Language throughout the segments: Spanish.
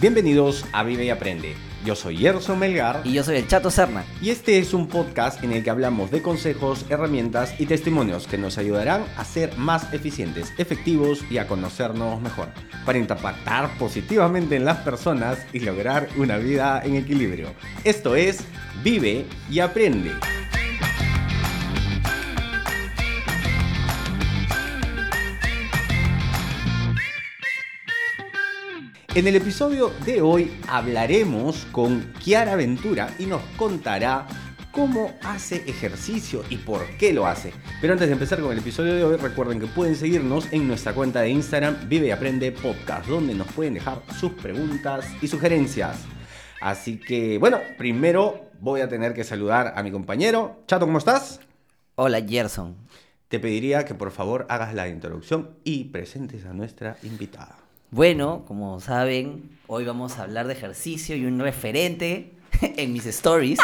Bienvenidos a Vive y Aprende. Yo soy Gerson Melgar Y yo soy el Chato Serna. y este es un podcast en el que hablamos de consejos, herramientas y testimonios que nos ayudarán a ser más eficientes, efectivos y a conocernos mejor, para impactar positivamente en las personas y lograr una vida en equilibrio. Esto es Vive y Aprende. En el episodio de hoy hablaremos con Kiara Ventura y nos contará cómo hace ejercicio y por qué lo hace. Pero antes de empezar con el episodio de hoy, recuerden que pueden seguirnos en nuestra cuenta de Instagram Vive y Aprende Podcast, donde nos pueden dejar sus preguntas y sugerencias. Así que, bueno, primero voy a tener que saludar a mi compañero. Chato, ¿cómo estás? Hola, Gerson. Te pediría que por favor hagas la introducción y presentes a nuestra invitada. Bueno, como saben, hoy vamos a hablar de ejercicio y un referente en mis stories.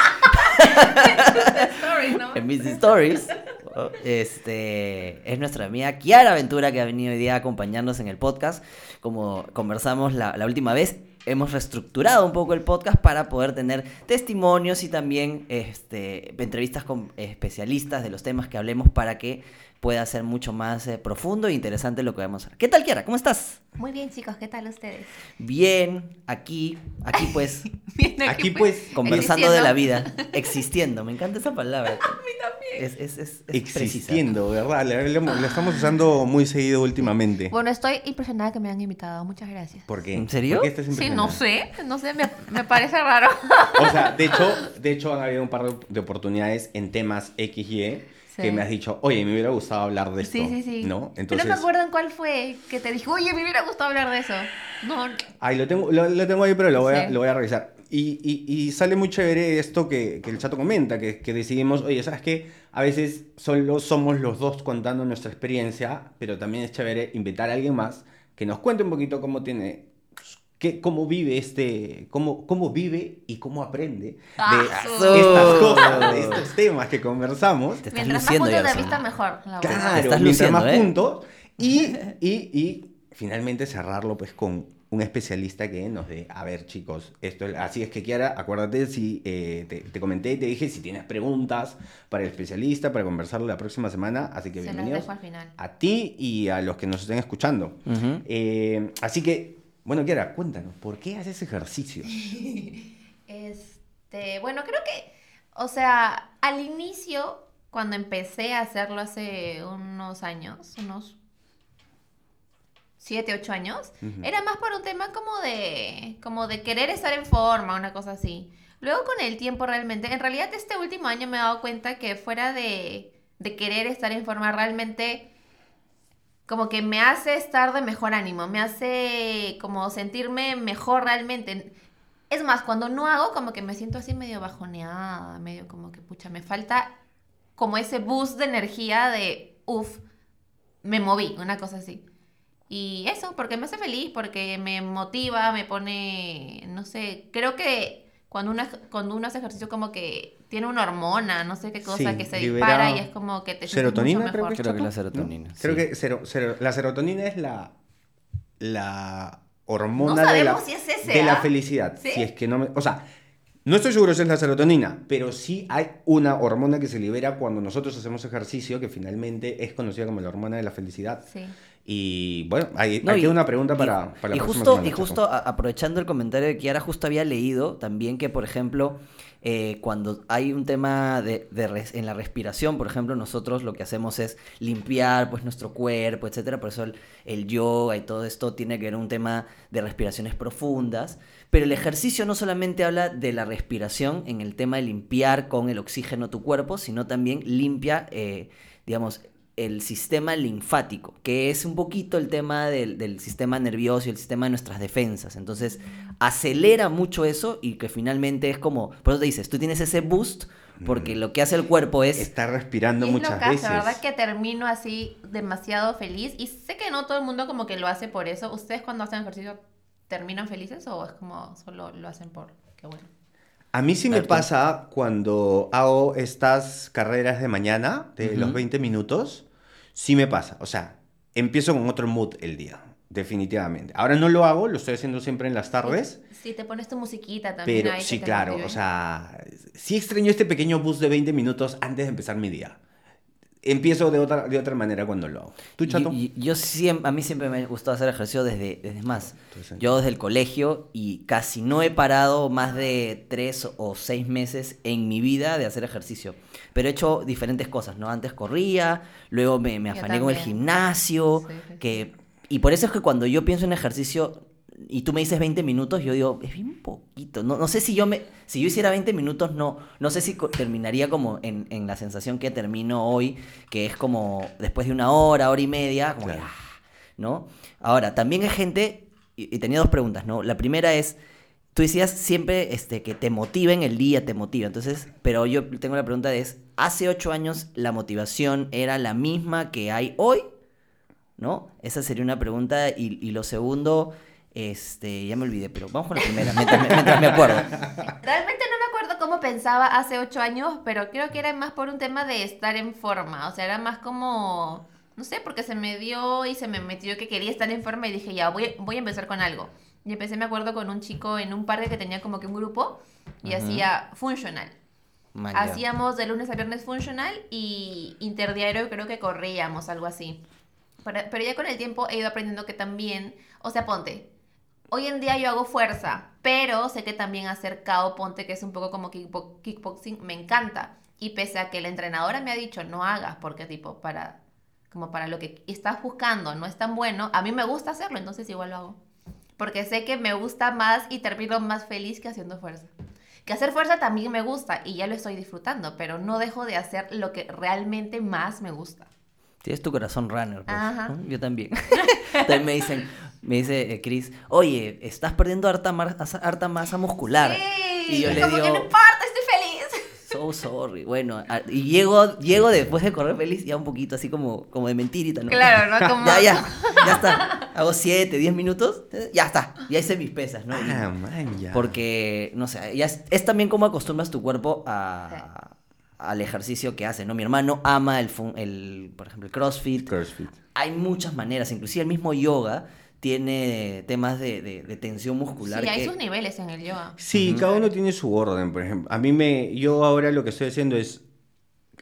en mis stories. Este es nuestra amiga Kiara Ventura que ha venido hoy día a acompañarnos en el podcast. Como conversamos la, la última vez, hemos reestructurado un poco el podcast para poder tener testimonios y también este, entrevistas con especialistas de los temas que hablemos para que pueda ser mucho más eh, profundo e interesante lo que vamos a hacer. ¿Qué tal, Kiara? ¿Cómo estás? Muy bien, chicos, ¿qué tal ustedes? Bien, aquí, aquí pues, Bien, Aquí pues conversando de la existiendo. vida, existiendo. Me encanta esa palabra. A mí también. Es, es, es, es precisa. Existiendo, ¿verdad? La, estamos usando muy seguido últimamente. Bueno, estoy impresionada que me han invitado. Muchas gracias. ¿Por qué? ¿En serio? ¿Por qué estás Sí, no sé, no sé, me, me parece raro. O sea, de hecho, de hecho han habido un par de- de oportunidades en temas X y E que Sí. me has dicho, oye, me hubiera gustado hablar de esto. Sí, sí, sí. ¿No? Pero Entonces, no me acuerdo en cuál fue que te dije, oye, me hubiera gustado hablar de eso. No, ay, lo tengo, lo, lo tengo ahí, pero lo voy, a, Sí. lo voy a revisar. Y, y- y sale muy chévere esto que, que el chato comenta, que, que decidimos, oye, ¿sabes qué? A veces solo somos los dos contando nuestra experiencia, pero también es chévere invitar a alguien más que nos cuente un poquito cómo tiene, qué, cómo vive este, cómo, cómo vive y cómo aprende de Ah, estas cosas, de estos temas que conversamos. Te estás mientras más luciendo, puntos de vista, mejor. la verdad. Claro, estás mientras luciendo, más ¿eh? puntos. Y, y, y finalmente cerrarlo pues con un especialista que nos dé, a ver chicos, esto es- así es que Kiara, acuérdate si eh, te, te comenté y te dije si tienes preguntas para el especialista, para conversarlo la próxima semana, así que Se las bienvenidos dejo al final. a ti y a los que nos estén escuchando. Eh, así que, bueno Kiara, cuéntanos, ¿por qué haces ejercicio? Este, bueno, creo que, o sea, al inicio, cuando empecé a hacerlo hace unos años, unos 7, 8 años, era más por un tema como de, como de querer estar en forma, una cosa así. Luego con el tiempo realmente, en realidad este último año me he dado cuenta que fuera de, de querer estar en forma, realmente como que me hace estar de mejor ánimo, me hace como sentirme mejor realmente. Es más, cuando no hago, como que me siento así medio bajoneada, medio como que, pucha, me falta como ese boost de energía de, uff, me moví, una cosa así. Y eso, porque me hace feliz, porque me motiva, me pone, no sé, creo que cuando uno, cuando uno hace ejercicio como que tiene una hormona, no sé qué cosa, Sí, que se libera dispara y es como que te serotonina, mucho creo mejor. que Creo que la ¿no? serotonina, Creo sí. que cero- cero- la serotonina es la, la hormona No de, la, sabemos si es ese, de la ¿ah? felicidad. ¿Sí? Si es que no me- o sea, no estoy seguro si es la serotonina, pero sí hay una hormona que se libera cuando nosotros hacemos ejercicio que finalmente es conocida como la hormona de la felicidad. Sí. Y bueno, hay, No, y- una pregunta y- para, para la y próxima justo, semana, y justo a- aprovechando el comentario de Kiara, justo había leído también que, por ejemplo, eh, cuando hay un tema de, de res- en la respiración, por ejemplo, nosotros lo que hacemos es limpiar pues nuestro cuerpo, etcétera. Por eso el, el yoga y todo esto tiene que ver un tema de respiraciones profundas. Pero el ejercicio no solamente habla de la respiración en el tema de limpiar con el oxígeno tu cuerpo, sino también limpia, eh, digamos, el sistema linfático, que es un poquito el tema del, del sistema nervioso y el sistema de nuestras defensas. Entonces, acelera mucho eso y que finalmente es como, por eso te dices, tú tienes ese boost porque lo que hace el cuerpo es... Está respirando es muchas loca, veces. la verdad que termino así demasiado feliz y sé que no todo el mundo como que lo hace por eso. ¿Ustedes cuando hacen ejercicio terminan felices o es como solo lo hacen por qué bueno? A mí sí me pasa cuando hago estas carreras de mañana, de los 20 minutos, sí me pasa. O sea, empiezo con otro mood el día. definitivamente. Ahora no lo hago, lo estoy haciendo siempre en las tardes. Sí, te pones tu musiquita también Pero ahí. sí, claro, o sea, sí extraño este pequeño bus de 20 minutos antes de empezar mi día. Empiezo de otra, de otra manera cuando lo hago. ¿Tú, chato? Y- y- yo siempre, a mí siempre me gustó hacer ejercicio desde, desde más. Entonces, Yo desde el colegio y casi no he parado más de tres o seis meses en mi vida de hacer ejercicio. Pero he hecho diferentes cosas, ¿no? Antes corría, luego me, me afané con el gimnasio, Sí, sí, sí. que... Y por eso es que cuando yo pienso en ejercicio y tú me dices 20 minutos, yo digo, es bien poquito. No, no sé si yo me... Si yo hiciera 20 minutos, no, no sé si terminaría como en, en la sensación que termino hoy, que es como después de una hora, hora y media, como que, ah, ¿no? Ahora, también hay gente, y, y tenía dos preguntas, ¿no? La primera es, tú decías siempre este, que te motiva en el día, te motiva, entonces, pero yo tengo la pregunta es, ¿hace ocho años la motivación era la misma que hay hoy? ¿No? Esa sería una pregunta, y, y lo segundo, este, ya me olvidé, pero vamos con la primera, mientras mientras me acuerdo. Realmente no me acuerdo cómo pensaba hace ocho años, pero creo que era más por un tema de estar en forma. O sea, era más como, no sé, porque se me dio y se me metió que quería estar en forma y dije, ya, voy, voy a empezar con algo. Y empecé, me acuerdo, con un chico en un parque que tenía como que un grupo y Ujú. hacía funcional. Hacíamos de lunes a viernes funcional y interdiario creo que corríamos, algo así. Pero, pero ya con el tiempo he ido aprendiendo que también, o sea, ponte, hoy en día yo hago fuerza, pero sé que también hacer KO, ponte, que es un poco como kickbo- kickboxing, me encanta. Y pese a que la entrenadora me ha dicho, no hagas, porque tipo, para, como para lo que estás buscando no es tan bueno, a mí me gusta hacerlo, entonces igual lo hago. Porque sé que me gusta más y termino más feliz que haciendo fuerza. Que hacer fuerza también me gusta y ya lo estoy disfrutando, pero no dejo de hacer lo que realmente más me gusta. Tienes tu corazón runner, pues, Ajá. Yo también. también me dicen, me dice eh, Chris, oye, estás perdiendo harta, mar- harta masa muscular. Sí, Y yo le digo- no importa, So sorry. Bueno, a- y llego, llego después de correr feliz ya un poquito así como, como de mentirita, ¿no? Claro, ¿no? Como- Ya, ya, ya está. Hago 7, 10 minutos, ya está. Ya hice mis pesas, ¿no? Y- Ah, man, ya. porque, no sé, ya es, es también cómo acostumbras tu cuerpo a, al ejercicio que hace, ¿no? Mi hermano ama el, fun- el, por ejemplo, el CrossFit. CrossFit. Hay muchas maneras, inclusive el mismo yoga tiene temas de, de- de tensión muscular. Sí, hay que- sus niveles en el yoga. Sí, cada uno tiene su orden, por ejemplo. A mí me, yo ahora lo que estoy haciendo es,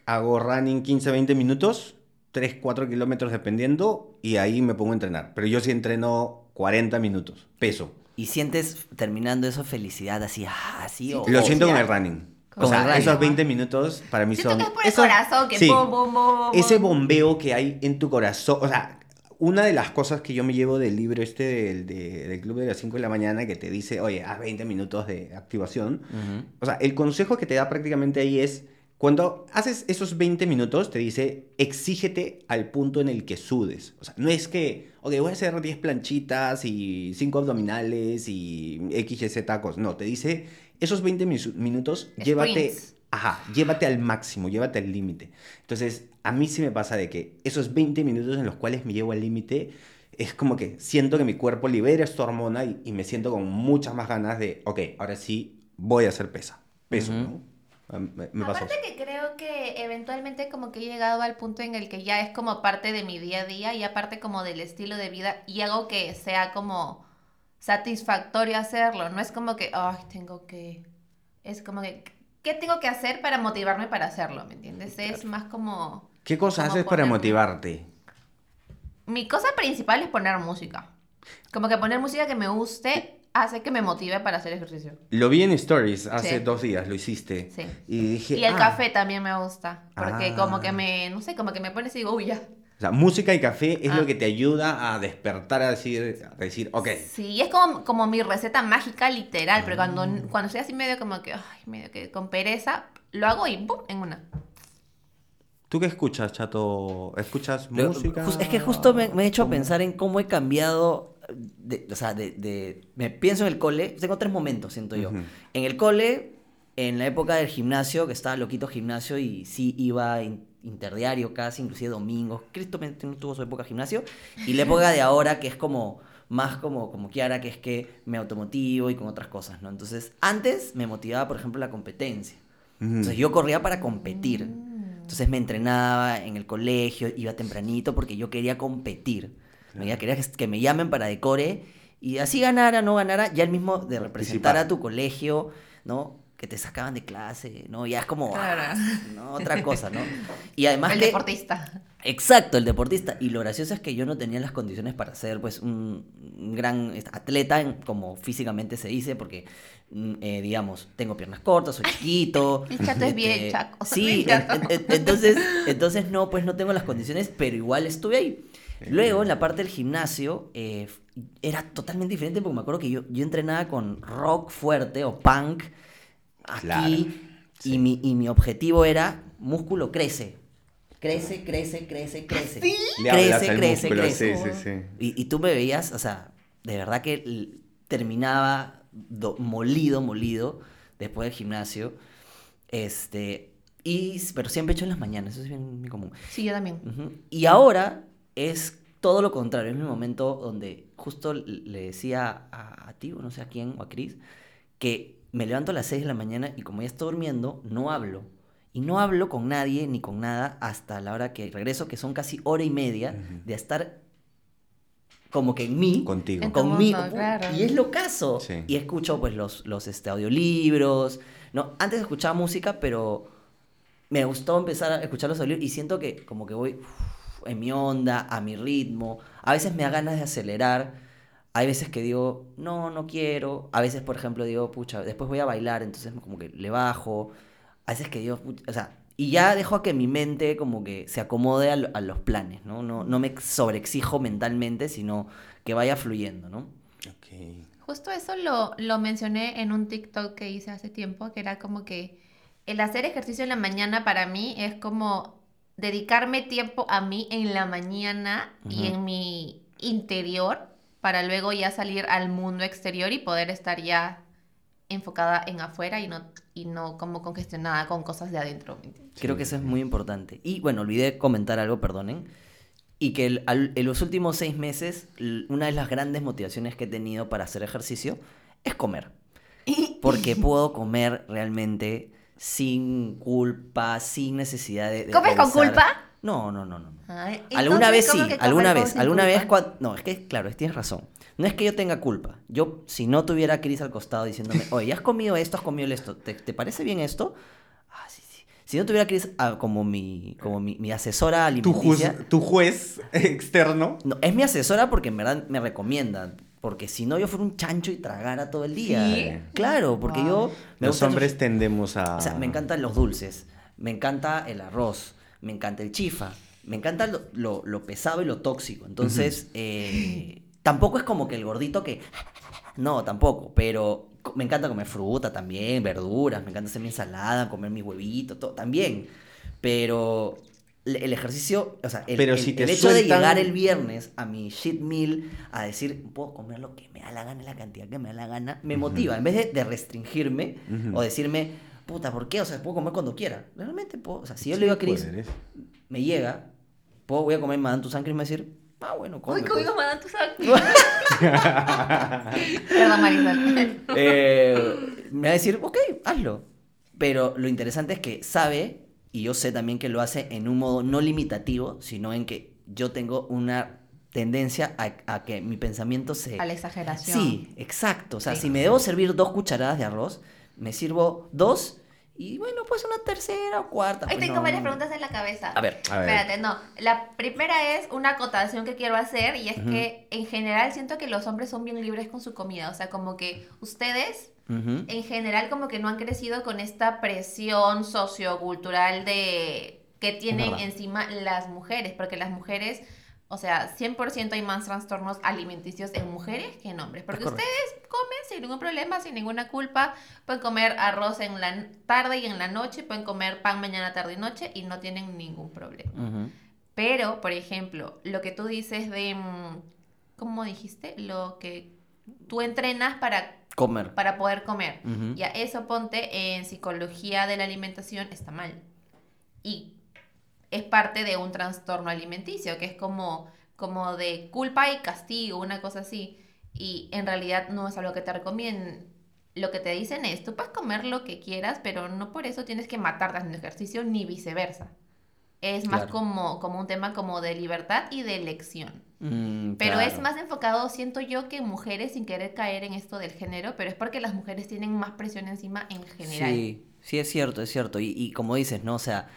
hago running 15, 20 minutos, 3, 4 kilómetros dependiendo, y ahí me pongo a entrenar. Pero yo sí entreno 40 minutos, peso. Y sientes terminando eso felicidad así, ah, así. o- Lo siento con el running. Con O sea, esos 20 minutos para mí Siento son... que es por el eso- corazón, que sí, bom, bom, bom, bom, ese bom. bombeo que hay en tu corazón, o sea, una de las cosas que yo me llevo del libro este del, de- del club de las 5 de la mañana que te dice, oye, haz 20 minutos de activación, o sea, el consejo que te da prácticamente ahí es, cuando haces esos 20 minutos, te dice, exígete al punto en el que sudes. O sea, no es que, ok, voy a hacer 10 planchitas y 5 abdominales y X, Y, Z tacos. No, te dice, esos 20 mis- minutos, llévate. Ajá, llévate al máximo, llévate al límite. Entonces, a mí sí me pasa de que esos 20 minutos en los cuales me llevo al límite, es como que siento que mi cuerpo libera esta hormona y, y me siento con muchas más ganas de, ok, ahora sí voy a hacer pesa, peso. ¿no? Me, me pasó. Aparte que creo que eventualmente como que he llegado al punto en el que ya es como parte de mi día a día y aparte como del estilo de vida y hago que sea como satisfactorio hacerlo. No es como que, ay, tengo que... Es como que, ¿qué tengo que hacer para motivarme para hacerlo? ¿Me entiendes? Es más como... ¿Qué cosas haces para motivarte? Mi cosa principal es poner música. Como que poner música que me guste hace que me motive para hacer ejercicio. Lo vi en Stories hace Sí. dos días, lo hiciste. Sí. Y dije, Y el ah, café también me gusta, porque Ah. como que me, no sé, como que me pones y digo, uy, ya. O sea, música y café es Ah. lo que te ayuda a despertar, a decir, a decir ok. Sí, es como, como mi receta mágica literal, pero Ah. cuando, cuando estoy así medio como que, ay, medio que con pereza, lo hago y ¡pum! en una. ¿Tú qué escuchas, chato? ¿Escuchas Lo- música? es que justo me, me he hecho pensar en cómo he cambiado, de- o sea, de, de- me pienso en el cole, tengo tres momentos, siento yo. En el cole, en la época del gimnasio, que estaba loquito gimnasio y sí iba in- interdiario casi, inclusive domingos. Cristo tuvo su época de gimnasio. Y la época de ahora, que es como más como, como Kiara, que es que me automotivo y con otras cosas, ¿no? Entonces, antes me motivaba, por ejemplo, la competencia. Entonces yo corría para competir. Entonces me entrenaba en el colegio, iba tempranito porque yo quería competir. ¿no? Ya quería que, que me llamen para decore y así ganara, no ganara, ya el mismo de representar Participar. a tu colegio, ¿no? Que te sacaban de clase, ¿no? Ya es como Claro. ah, ¿no? otra cosa, ¿no? Y además el que... deportista. Exacto, el deportista. Y lo gracioso es que yo no tenía las condiciones para ser pues un, un gran este, atleta, en- como físicamente se dice, porque, mm, eh, digamos, tengo piernas cortas, soy chiquito. El chato es bien chaco. Me Sí, en- en- entonces, entonces no, pues no tengo las condiciones, pero igual estuve ahí. Luego, en la parte del gimnasio, eh, era totalmente diferente porque me acuerdo que yo, yo entrenaba con rock fuerte o punk aquí Claro, y, mi, y mi objetivo era músculo crece. Crece, crece, crece, crece. Hablas Crece, crece, músculo, crece. sí, sí, sí. Y, y tú me veías, o sea, de verdad que terminaba do- molido, molido, después del gimnasio. Este, y, pero siempre he hecho en las mañanas, eso es bien, bien común. Sí, yo también. Y ahora es todo lo contrario, es mi momento donde justo le decía a, a ti, o no sé a quién, o a Cris, que me levanto a las 6 de la mañana y como ya estoy durmiendo, no hablo. Y no hablo con nadie ni con nada hasta la hora que regreso, que son casi hora y media de estar como que en mí, Contigo. En conmigo. mundo, claro. Y es lo caso. Sí. Y escucho pues los, los este, audiolibros. No, antes escuchaba música, pero me gustó empezar a escuchar los audiolibros y siento que como que voy uf, en mi onda, a mi ritmo. A veces me da ganas de acelerar. Hay veces que digo, no, no quiero. A veces, por ejemplo, digo, pucha, después voy a bailar, entonces como que le bajo. A veces que digo, pucha, o sea, y ya dejo a que mi mente como que se acomode a, lo- a los planes, ¿no? ¿no? No me sobreexijo mentalmente, sino que vaya fluyendo, ¿no? Ok. Justo eso lo, lo mencioné en un TikTok que hice hace tiempo, que era como que el hacer ejercicio en la mañana para mí es como dedicarme tiempo a mí en la mañana y en mi interior para luego ya salir al mundo exterior y poder estar ya enfocada en afuera y no, y no como congestionada con cosas de adentro. Creo que eso es muy importante. Y bueno, olvidé comentar algo, perdonen. Y que el- al- en los últimos seis meses, una de las grandes motivaciones que he tenido para hacer ejercicio es comer. Porque puedo comer realmente sin culpa, sin necesidad de. de ¿Comes con culpa? No, no, no, no. Ay, Alguna vez sí, ¿cómo que comer alguna vez, alguna vez cuando... No, es que, claro, tienes razón. No es que yo tenga culpa. Yo, si no tuviera a Cris al costado diciéndome, oye, ¿has comido esto, has comido esto? ¿Te, te parece bien esto? Ah, sí, sí. Si no tuviera a Cris ah, como, mi, como mi, mi asesora Tu, alimenticia... tu juez externo. No, es mi asesora porque en verdad me recomienda. Porque si no, yo fuera un chancho y tragara todo el día. ¿Sí? Claro, porque Wow. yo... me Los hombres tendemos a. o sea, me encantan los dulces, me encanta el arroz, me encanta el chifa, me encanta lo, lo- lo pesado y lo tóxico. Entonces, eh, tampoco es como que el gordito que... No, tampoco, pero me encanta comer fruta también, verduras, me encanta hacer mi ensalada, comer mi huevito, todo, también. Pero el ejercicio, o sea, el, Pero el- si el hecho de llegar el viernes a mi shit meal a decir, puedo comer lo que me da la gana, la cantidad que me da la gana, me motiva. En vez de, de restringirme o decirme, puta, ¿por qué? O sea, puedo comer cuando quiera. Realmente puedo, o sea, si yo Sí le digo a Chris, me llega, puedo, voy a comer Madame Toussaint, Chris me va a decir, ah, bueno, come. Uy, pues". conmigo me dan tus Perdón, Marisol. Eh, me va a decir, ok, hazlo. Pero lo interesante es que sabe, y yo sé también que lo hace en un modo no limitativo, sino en que yo tengo una tendencia a, a que mi pensamiento se... A la exageración. Sí, exacto. O sea, Sí. si me debo servir dos cucharadas de arroz, me sirvo dos y bueno, pues una tercera o cuarta. Ahí pues tengo no, varias preguntas en la cabeza. A ver. A ver. Espérate, no. La primera es una acotación que quiero hacer y es que en general siento que los hombres son bien libres con su comida. O sea, como que ustedes en general como que no han crecido con esta presión sociocultural de que tienen encima las mujeres, porque las mujeres, o sea, 100% hay más trastornos alimenticios en mujeres que en hombres, porque ustedes comen sin ningún problema, sin ninguna culpa, pueden comer arroz en la tarde y en la noche, pueden comer pan mañana, tarde y noche y no tienen ningún problema. Pero, por ejemplo, lo que tú dices de, mm, ¿cómo dijiste? Lo que tú entrenas para Comer. para poder comer. Ya eso ponte en psicología de la alimentación está mal. Y es parte de un trastorno alimenticio, que es como, como de culpa y castigo, una cosa así. Y en realidad no es algo que te recomienden. Lo que te dicen es, tú puedes comer lo que quieras, pero no por eso tienes que matarte haciendo ejercicio, ni viceversa. es más como, como un tema como de libertad y de elección. Mm, Pero claro. es más enfocado, siento yo, que mujeres sin querer caer en esto del género, pero es porque las mujeres tienen más presión encima en general. Sí, sí, es cierto, es cierto. Y, y como dices, ¿no? O sea,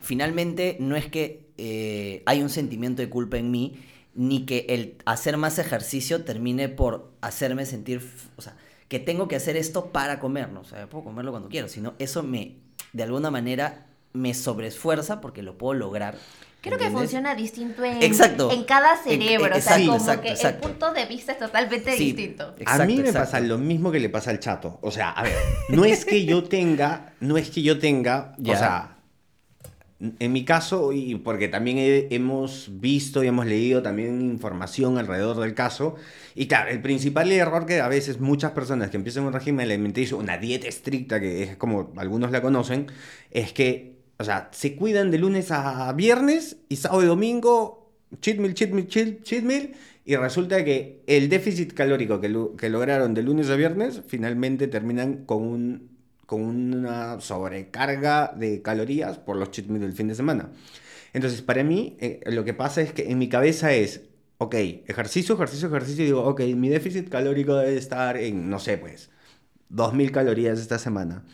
finalmente no es que eh, hay un sentimiento de culpa en mí, ni que el hacer más ejercicio termine por hacerme sentir, o sea, que tengo que hacer esto para comer, ¿no? O sea, puedo comerlo cuando quiero, sino eso me, de alguna manera, me sobreesfuerza porque lo puedo lograr. Creo que funciona distinto en, Exacto. en cada En- cerebro, en- o sea, como exacto, que exacto. el punto de vista es totalmente Sí, distinto. a mí me exacto. pasa lo mismo que le pasa al chato. O sea, a ver, no es que yo tenga, no es que yo tenga, Ya. o sea, en mi caso, y porque también he- hemos visto y hemos leído también información alrededor del caso, y claro, el principal error que a veces muchas personas que empiezan un régimen alimenticio, una dieta estricta, que es como algunos la conocen, es que, o sea, se cuidan de lunes a viernes y sábado y domingo, cheat meal, cheat meal, cheat, cheat meal, y resulta que el déficit calórico que, lo- que lograron de lunes a viernes finalmente terminan con, un, con una sobrecarga de calorías por los cheat meal del fin de semana. Entonces, para mí, eh, lo que pasa es que en mi cabeza es, ok, ejercicio, ejercicio, ejercicio, y digo, ok, mi déficit calórico debe estar en, no sé, pues, 2.000 calorías esta semana.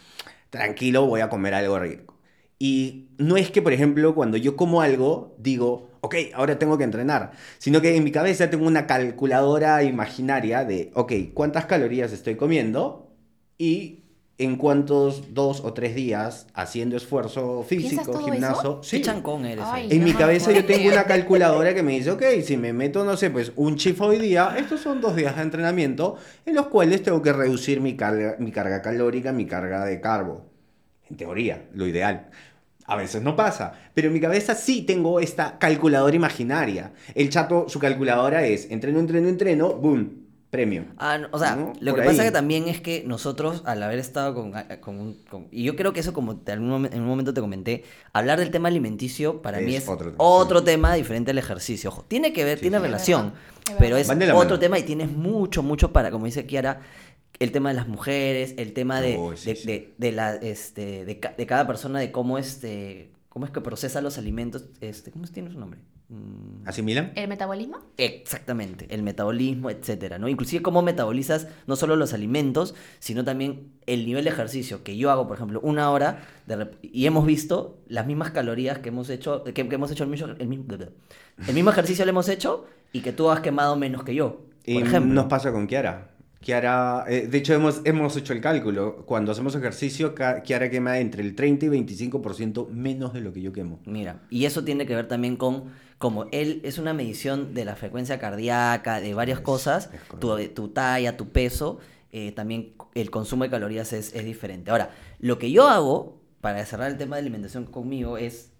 Tranquilo, voy a comer algo rico. Y no es que, por ejemplo, cuando yo como algo, digo, ok, ahora tengo que entrenar, sino que en mi cabeza tengo una calculadora imaginaria de, ok, ¿cuántas calorías estoy comiendo? Y en cuántos dos o tres días haciendo esfuerzo físico, todo gimnasio. Qué chancón eres. Ay, eh. En mi Ajá. cabeza yo tengo una calculadora que me dice, ok, si me meto, no sé, pues un chif hoy día, estos son dos días de entrenamiento en los cuales tengo que reducir mi carga, mi carga calórica, mi carga de carbo. En teoría, lo ideal. A veces no pasa, pero en mi cabeza sí tengo esta calculadora imaginaria. El chato, su calculadora es entreno, entreno, entreno, boom, premio. Ah, no, o sea, ¿no? lo Por que pasa que también es que nosotros, al haber estado con, con un... con- y yo creo que eso, como te- en un momen- en un momento te comenté, hablar del tema alimenticio para mí Es es otro otro, tema, tema diferente al ejercicio. Ojo, tiene que ver, Sí, tiene sí. Es relación, es pero es otro mano. tema y tienes mucho, mucho para, como dice Kiara, el tema de las mujeres, el tema de, sí, de, sí. de- de la, este, de, ca- de cada persona, de cómo, este, cómo es que procesa los alimentos, este, ¿cómo tiene su nombre? Mm, ¿Asimilan? ¿El metabolismo? Exactamente, el metabolismo, etcétera, ¿no? Inclusive cómo metabolizas no solo los alimentos, sino también el nivel de ejercicio que yo hago, por ejemplo, una hora de y hemos visto las mismas calorías que hemos hecho, que, que hemos hecho el mismo, el mismo, el mismo ejercicio lo hemos hecho y que tú has quemado menos que yo, Y por ejemplo. nos pasa con Kiara. Kiara, eh, de hecho hemos, hemos hecho el cálculo. Cuando hacemos ejercicio, Kiara quema entre el 30 y 25% menos de lo que yo quemo. Mira, y eso tiene que ver también con, como él es una medición de la frecuencia cardíaca, de varias Es- cosas, es tu, correcto. tu talla, tu peso, eh, también el consumo de calorías es, es diferente. Ahora, lo que yo hago, para cerrar el tema de alimentación conmigo, es,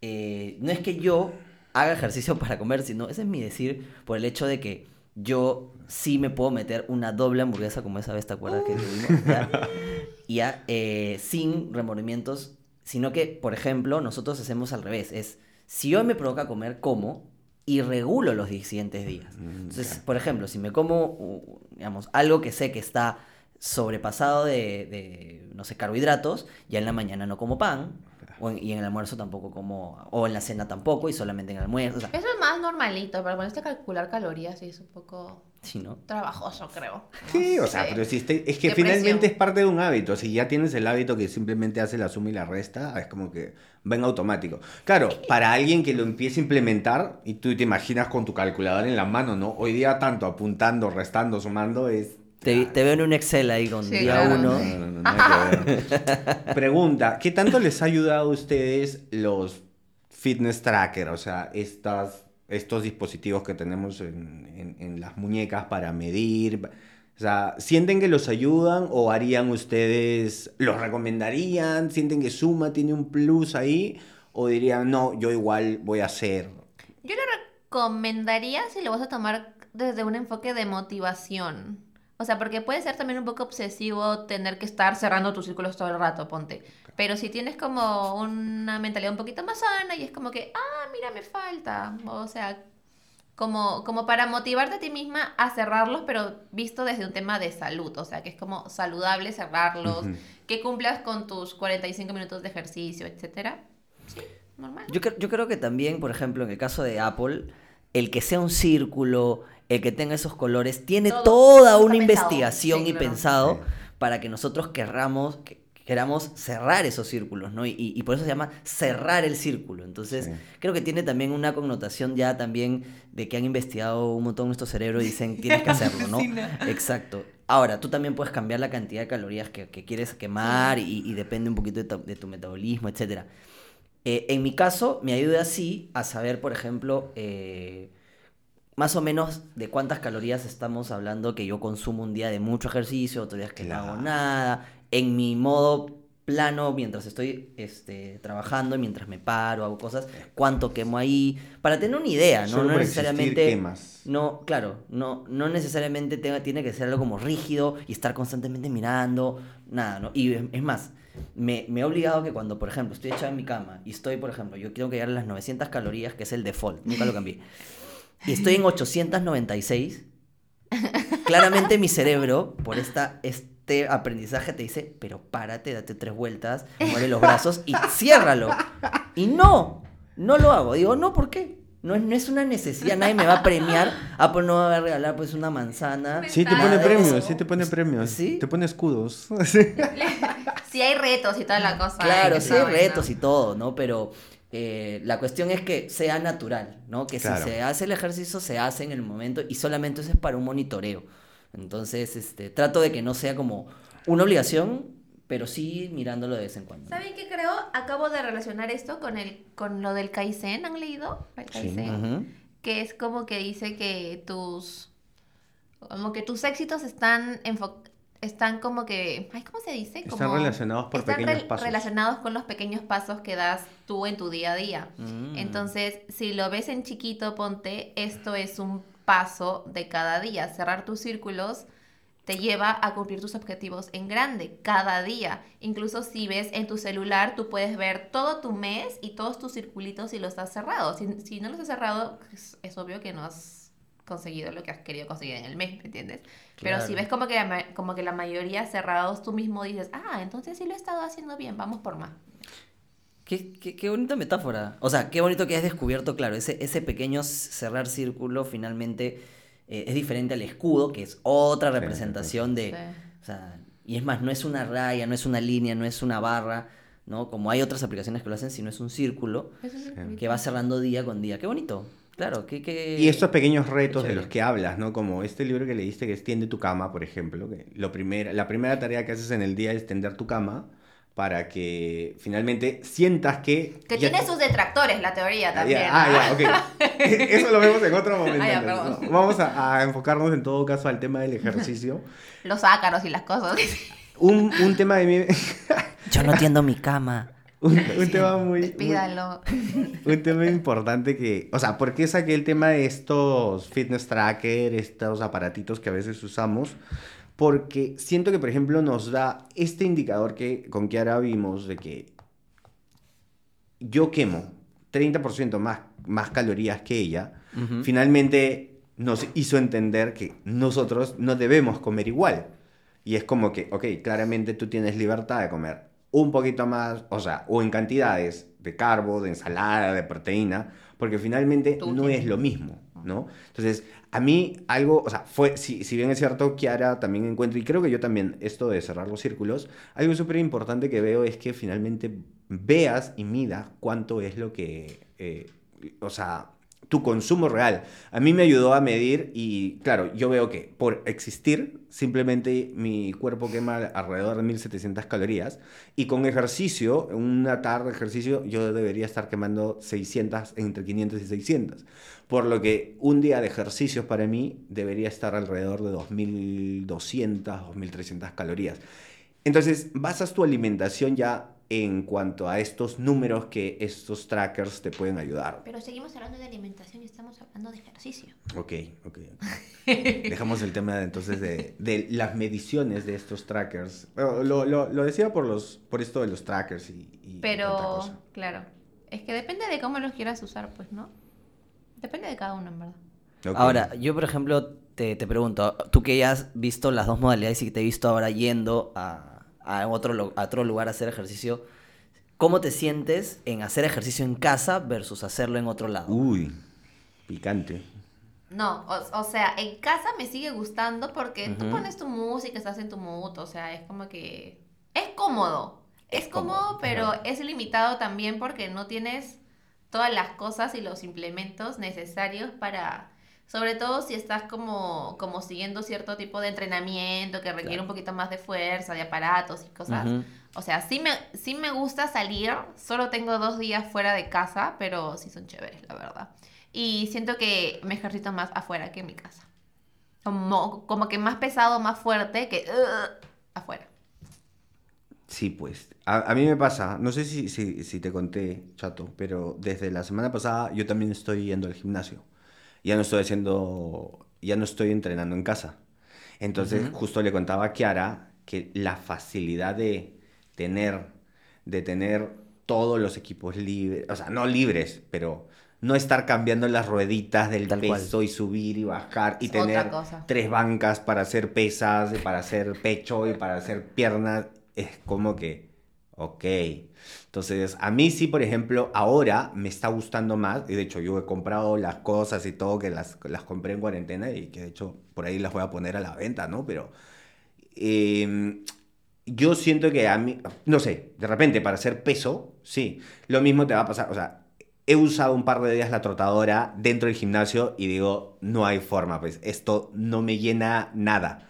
eh, no es que yo haga ejercicio para comer, sino ese es mi decir por el hecho de que yo sí me puedo meter una doble hamburguesa como esa vez, ¿te acuerdas que tuvimos? Ya, ya, eh, sin remordimientos, sino que, por ejemplo, nosotros hacemos al revés, es, si hoy me provoca comer, como y regulo los siguientes días. Mm, Entonces, por ejemplo, si me como, uh, digamos, algo que sé que está sobrepasado de, de, no sé, carbohidratos, ya en la mañana no como pan, o en- y en el almuerzo tampoco como, o en la cena tampoco, y solamente en el almuerzo, o sea, Eso es más normalito, pero ponerse a calcular calorías sí es un poco sí, ¿no? trabajoso, creo. Sí, No o sea, pero si este- es que Qué finalmente presión. es parte de un hábito. Si ya tienes el hábito que simplemente hace la suma y la resta, es como que va en automático. Claro, para alguien que lo empiece a implementar, y tú te imaginas con tu calculadora en la mano, ¿no? Hoy día tanto apuntando, restando, sumando, es... Te, te veo en un Excel ahí con Sí, día claro. uno. No, no, no, nada que ver. Pregunta, ¿qué tanto les ha ayudado a ustedes los fitness tracker? O sea, estas, estos dispositivos que tenemos en, en- en las muñecas para medir. O sea, ¿sienten que los ayudan o harían ustedes, los recomendarían? ¿Sienten que Suma tiene un plus ahí? ¿O dirían, no, yo igual voy a hacer? Yo le recomendaría si lo vas a tomar desde un enfoque de motivación. O sea, porque puede ser también un poco obsesivo tener que estar cerrando tus círculos todo el rato, ponte. Pero si tienes como una mentalidad un poquito más sana y es como que, ah, mira, me falta. O sea, como, como para motivarte a ti misma a cerrarlos, pero visto desde un tema de salud. O sea, que es como saludable cerrarlos, Ujú. que cumplas con tus 45 minutos de ejercicio, etcétera. normal. Yo, yo creo que también, por ejemplo, en el caso de Apple, el que sea un círculo, el que tenga esos colores, tiene Todo- toda todo una investigación Sí, y claro. pensado Sí. para que nosotros querramos, que- queramos cerrar esos círculos, ¿no? Y, y- y por eso se llama cerrar el círculo. Entonces, Sí. creo que tiene también una connotación ya también de que han investigado un montón nuestro cerebro y dicen, tienes que hacerlo, ¿no? Exacto. Ahora, tú también puedes cambiar la cantidad de calorías que, que quieres quemar y, y depende un poquito de tu, de tu metabolismo, etcétera. Eh, en mi caso, me ayuda así a saber, por ejemplo, eh, más o menos de cuántas calorías estamos hablando que yo consumo un día de mucho ejercicio, otros días que no hago nada. En mi modo plano, mientras estoy este, trabajando, mientras me paro, hago cosas, cuánto quemo ahí, para tener una idea, ¿no? Solo necesariamente... quemas. No, claro, no, no necesariamente tenga- tiene que ser algo como rígido y estar constantemente mirando, nada, ¿no? Y es, es más, me, me he obligado que cuando, por ejemplo, estoy echado en mi cama y estoy, por ejemplo, yo tengo que llegar a las 900 calorías, que es el default, nunca lo cambié, y estoy en 896, claramente mi cerebro, por esta, este aprendizaje, te dice, pero párate, date tres vueltas, mueve los brazos y ciérralo. Y no, no lo hago. Digo, no, ¿por qué? No es, no es una necesidad, nadie me va a premiar. Apple no me va a regalar pues una manzana. Sí, te pone premios, sí te pone premios. ¿Sí? Te pone escudos. Sí. Hay retos y toda la cosa. Claro, sí hay retos y todo, ¿no? Pero eh, la cuestión es que sea natural, ¿no? Que Claro. si se hace el ejercicio, se hace en el momento y solamente eso es para un monitoreo. Entonces, este, trato de que no sea como una obligación, pero sí mirándolo de vez en cuando. ¿Saben qué creo? Acabo de relacionar esto con el con lo del Kaizen, ¿han leído? El Sí. Que es como que dice que tus como que tus éxitos están enfo- están como que, ay, ¿cómo se dice? Están Como- relacionados por están pequeños pasos. relacionados con los pequeños pasos que das tú en tu día a día. Mm. Entonces, si lo ves en chiquito, ponte, esto es un paso de cada día. Cerrar tus círculos te lleva a cumplir tus objetivos en grande cada día. Incluso si ves en tu celular, tú puedes ver todo tu mes y todos tus circulitos y los has cerrado. Si, si no los has cerrado, es, es obvio que no has conseguido lo que has querido conseguir en el mes, ¿me entiendes? Pero si Claro. ves como que, la, como que la mayoría cerrados, tú mismo dices, ah, entonces sí lo he estado haciendo bien, vamos por más. Qué, qué- qué bonita metáfora. O sea, qué bonito que has descubierto, claro, ese, ese pequeño cerrar círculo finalmente eh, es diferente al escudo, que es otra Sí, representación de... Sí. O sea, y es más, no es una raya, no es una línea, no es una barra, ¿no? Como hay otras aplicaciones que lo hacen, sino es un círculo que va cerrando día con día. Qué bonito. Claro, que... que... Y estos pequeños retos de los que hablas, ¿no? Como este libro que leíste que es Tiende tu cama, por ejemplo. Que lo primera, la primera tarea que haces en el día es tender tu cama para que finalmente sientas que... Que ya- tiene sus detractores, la teoría Ah, también. ya, ah, ya, ok. Eso lo vemos en otro momento. Ah, ya. ¿no? Vamos a, a enfocarnos en todo caso al tema del ejercicio. Los ácaros y las cosas. Un, un tema de mi... Yo no tiendo mi cama. Un, un tema muy, muy- Despídalo. un tema importante que, o sea, ¿por qué saqué el tema de estos fitness tracker, estos aparatitos que a veces usamos? Porque siento que, por ejemplo, nos da este indicador que con Kiara vimos de que yo quemo 30% más, más calorías que ella, Ujú. finalmente nos hizo entender que nosotros no debemos comer igual. Y es como que, ok, claramente tú tienes libertad de comer un poquito más, o sea, o en cantidades de carbo, de ensalada, de proteína, porque finalmente Tú no tienes. es lo mismo, ¿no? Entonces, a mí algo, o sea, fue, si, si bien es cierto, Kiara también encuentro, y creo que yo también, esto de cerrar los círculos, algo súper importante que veo es que finalmente veas y midas cuánto es lo que, eh, o sea, tu consumo real. A mí me ayudó a medir y claro, yo veo que por existir, simplemente mi cuerpo quema alrededor de 1700 calorías y con ejercicio, una tarde de ejercicio, yo debería estar quemando 600, entre 500 y 600. Por lo que un día de ejercicios para mí debería estar alrededor de 2200, 2300 calorías. Entonces, basas tu alimentación ya en cuanto a estos números que estos trackers te pueden ayudar. Pero seguimos hablando de alimentación y estamos hablando de ejercicio. Ok, ok. Dejamos el tema de, entonces de, de las mediciones de estos trackers. Bueno, lo, lo, lo decía por, los, por esto de los trackers y, y Pero, cosa. claro, es que depende de cómo los quieras usar, pues, ¿no? Depende de cada uno, en verdad. Ok. Ahora, yo por ejemplo te, te pregunto, tú que ya has visto las dos modalidades y que te he visto ahora yendo a, a otro, a otro lugar a hacer ejercicio, ¿cómo te sientes en hacer ejercicio en casa versus hacerlo en otro lado? Uy, picante. No, o, o sea, en casa me sigue gustando porque tú Ujú. pones tu música, estás en tu mood, o sea, es como que es cómodo. Es, Es cómodo, cómodo, pero claro. es limitado también porque no tienes todas las cosas y los implementos necesarios para, sobre todo si estás como, como siguiendo cierto tipo de entrenamiento que requiere Claro. un poquito más de fuerza, de aparatos y cosas. Ujú. O sea, sí me, sí me gusta salir, solo tengo dos días fuera de casa, pero sí son chéveres, la verdad. Y siento que me ejercito más afuera que en mi casa. Como, como que más pesado, más fuerte que uh, afuera. Sí, pues. A, a mí me pasa, no sé si, si, si te conté, chato, pero desde la semana pasada yo también estoy yendo al gimnasio. Ya no estoy haciendo, ya no estoy entrenando en casa. Entonces, justo le contaba a Kiara que la facilidad de tener, de tener todos los equipos libres, o sea, no libres, pero no estar cambiando las rueditas del Tal cual. peso y subir y bajar y Es tener tres bancas para hacer pesas, y para hacer pecho y para hacer piernas, es como que, ok. Entonces, a mí sí, por ejemplo, ahora me está gustando más, y de hecho yo he comprado las cosas y todo, que las, las compré en cuarentena y que de hecho por ahí las voy a poner a la venta, ¿no? Pero eh, yo siento que a mí, no sé, de repente para hacer peso, sí, lo mismo te va a pasar, o sea, he usado un par de días la trotadora dentro del gimnasio y digo, no hay forma, pues esto no me llena nada.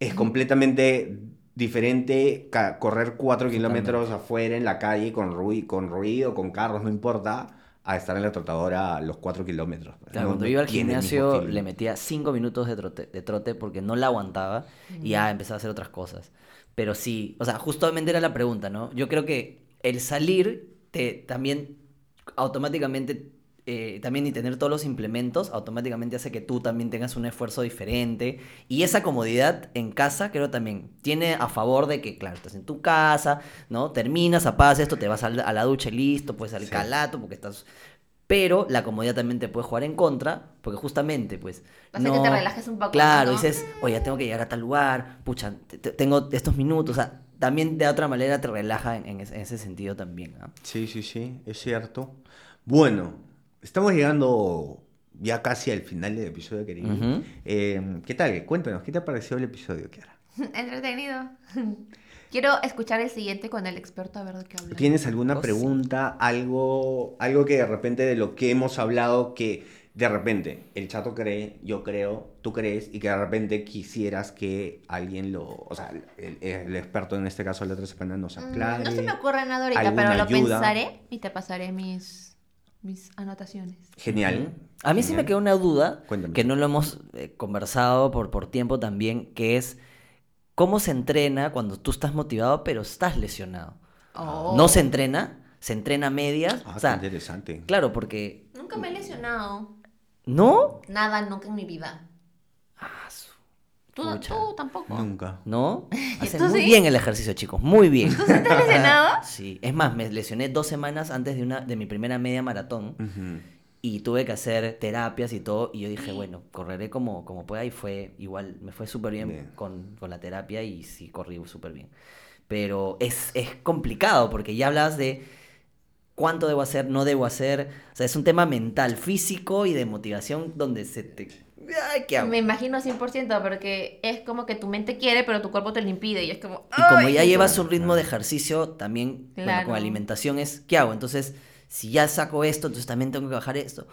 Es completamente diferente correr cuatro kilómetros afuera en la calle con, ruido, con ruido, con carros, no importa, a estar en la trotadora los cuatro kilómetros. Claro, no- cuando no iba al gimnasio le metía cinco minutos de trote, de trote porque no la aguantaba y ya empezaba a hacer otras cosas. Pero sí, o sea, justamente era la pregunta, ¿no? Yo creo que el salir te también automáticamente, eh, también y tener todos los implementos, automáticamente hace que tú también tengas un esfuerzo diferente. Y esa comodidad en casa creo también tiene a favor de que, claro, estás en tu casa, ¿no? Terminas, apagas esto, te vas a la ducha y listo, pues al Sí. calato porque estás... Pero la comodidad también te puede jugar en contra, porque justamente, pues. Hace que te relajes un poco, Claro, ¿no? dices, oye, tengo que llegar a tal lugar, pucha, te- te- tengo estos minutos, o sea, también de otra manera te relaja en, en ese, en ese sentido también. ¿ah? Sí, sí, sí, es cierto. Bueno, estamos llegando ya casi al final del episodio, querido. Eh, ¿Qué tal? Cuéntanos, ¿qué te pareció el episodio, Kiara? Entretenido. Quiero escuchar el siguiente con el experto a ver de qué habla. ¿Tienes alguna pregunta, algo, algo que de repente de lo que hemos hablado que de repente el chato cree, yo creo, tú crees y que de repente quisieras que alguien lo, o sea, el, el experto en este caso la otra semana nos Mm, aclare? No se me ocurre nada ahorita, pero lo ayuda? pensaré y te pasaré mis, mis anotaciones. Genial. A mí sí me quedó una duda Cuéntame. que no lo hemos eh, conversado por, por tiempo también, que es cómo se entrena cuando tú estás motivado pero estás lesionado. Oh. No se entrena, se entrena a medias. Ah, o sea, qué interesante. claro, porque... Nunca me he lesionado. ¿No? Nada, nunca en mi vida. ¿Tú, tampoco? Nunca. ¿No? Hacen ¿Tú muy sí? bien el ejercicio, chicos, muy bien. ¿Tú sí has lesionado? Sí, es más, me lesioné dos semanas antes de, una, de mi primera media maratón y tuve que hacer terapias y todo y yo dije, bueno, correré como, como pueda y fue igual, me fue súper bien, Bien. Con, con la terapia y sí corrí súper bien. Pero es, es complicado porque ya hablas de cuánto debo hacer, no debo hacer, o sea, es un tema mental, físico y de motivación donde se te... Ay, ¿qué hago? Me imagino 100% porque es como que tu mente quiere, pero tu cuerpo te lo impide y es como... Y como ya llevas un ritmo de ejercicio, también bueno, Claro. con alimentación es, ¿qué hago? Entonces, si ya saco esto, entonces también tengo que bajar esto.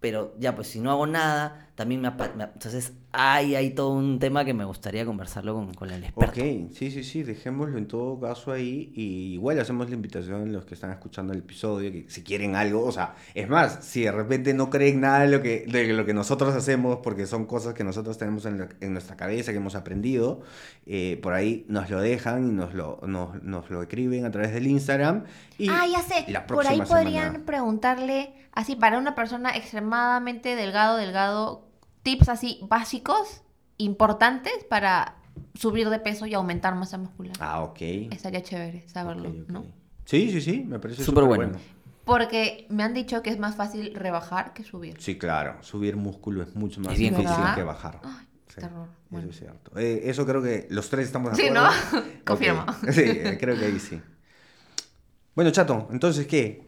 Pero ya, pues si no hago nada, también me... me- entonces, hay, hay todo un tema que me gustaría conversarlo con, con el experto. Ok, sí, sí, sí, dejémoslo en todo caso ahí y igual hacemos la invitación a los que están escuchando el episodio, que si quieren algo, o sea, es más, si de repente no creen nada de lo que, de lo que nosotros hacemos, porque son cosas que nosotros tenemos en, la- en nuestra cabeza, que hemos aprendido, eh, por ahí nos lo dejan y nos lo, nos, nos lo escriben a través del Instagram. Y Ah, ya sé. la Por ahí podrían semana- preguntarle, así, para una persona extremadamente delgado, delgado, tips así básicos, importantes para subir de peso y aumentar masa muscular. Ah, ok. Estaría chévere saberlo. ¿no? Sí, sí, sí, me parece Súper bueno. bueno. Porque me han dicho que es más fácil rebajar que subir. Sí, claro, subir músculo es mucho más Es bien difícil que bajar. Ay, qué Sí, terror. Eso Bueno. es cierto. Eh, eso creo que los tres estamos de Sí, acuerdo. ¿no? Ok. Confirmo. Sí, creo que ahí sí. Bueno, chato, entonces, ¿qué?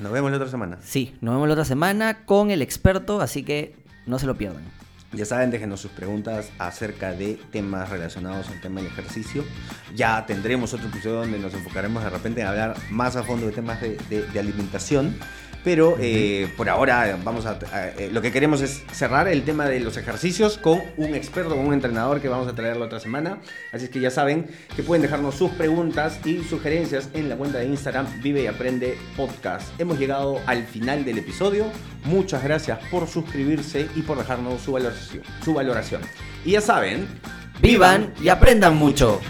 Nos vemos la otra semana. Sí, nos vemos la otra semana con el experto, así que no se lo pierdan. Ya saben, déjenos sus preguntas acerca de temas relacionados al tema del ejercicio. Ya tendremos otro episodio donde nos enfocaremos de repente en hablar más a fondo de temas de, de- de alimentación. Pero eh, por ahora vamos a, a- eh, lo que queremos es cerrar el tema de los ejercicios con un experto, con un entrenador que vamos a traer la otra semana. Así es que ya saben que pueden dejarnos sus preguntas y sugerencias en la cuenta de Instagram Vive y Aprende Podcast. Hemos llegado al final del episodio. Muchas gracias por suscribirse y por dejarnos su valoración. Su valoración. Y ya saben, Vivan y aprendan mucho.